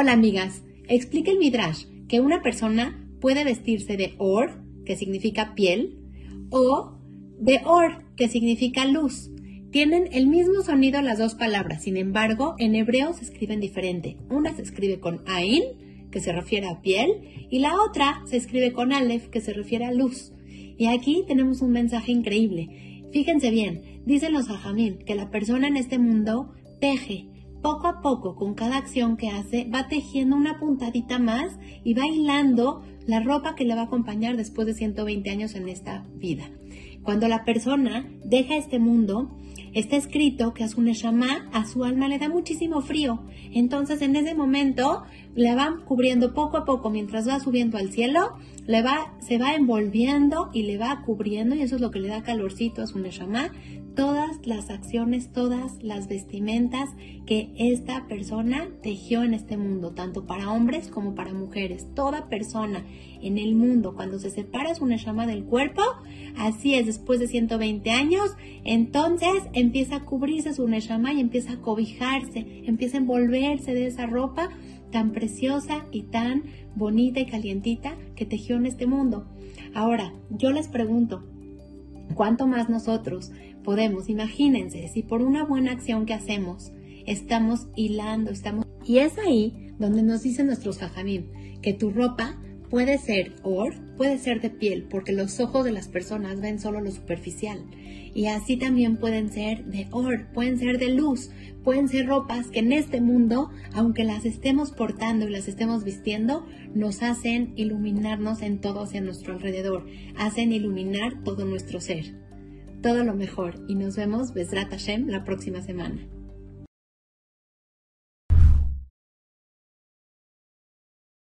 Hola amigas, explica el Midrash que una persona puede vestirse de or, que significa piel, o de or, que significa luz. Tienen el mismo sonido las dos palabras, sin embargo, en hebreo se escriben diferente. Una se escribe con ain, que se refiere a piel, y la otra se escribe con aleph, que se refiere a luz. Y aquí tenemos un mensaje increíble. Fíjense bien, dicen los ajamim que la persona en este mundo teje, poco a poco, con cada acción que hace, va tejiendo una puntadita más y va hilando la ropa que le va a acompañar después de 120 años en esta vida. Cuando la persona deja este mundo, está escrito que a su Neshama, a su alma le da muchísimo frío. Entonces en ese momento le van cubriendo poco a poco mientras va subiendo al cielo, le va, se va envolviendo y le va cubriendo y eso es lo que le da calorcito a su Neshama todas las acciones, todas las vestimentas que esta persona tejió en este mundo, tanto para hombres como para mujeres. Toda persona en el mundo, cuando se separa su llama del cuerpo, así es, después de 120 años, entonces empieza a cubrirse su neshama y empieza a cobijarse, empieza a envolverse de esa ropa tan preciosa y tan bonita y calientita que tejió en este mundo. Ahora, yo les pregunto, ¿cuánto más nosotros podemos, imagínense, si por una buena acción que hacemos estamos hilando, estamos... Y es ahí donde nos dicen nuestros jajamim que tu ropa puede ser or, puede ser de piel, porque los ojos de las personas ven solo lo superficial. Y así también pueden ser de or, pueden ser de luz, pueden ser ropas que en este mundo, aunque las estemos portando y las estemos vistiendo, nos hacen iluminarnos en todo hacia nuestro alrededor, hacen iluminar todo nuestro ser todo lo mejor y nos vemos, Besrat Hashem, la próxima semana.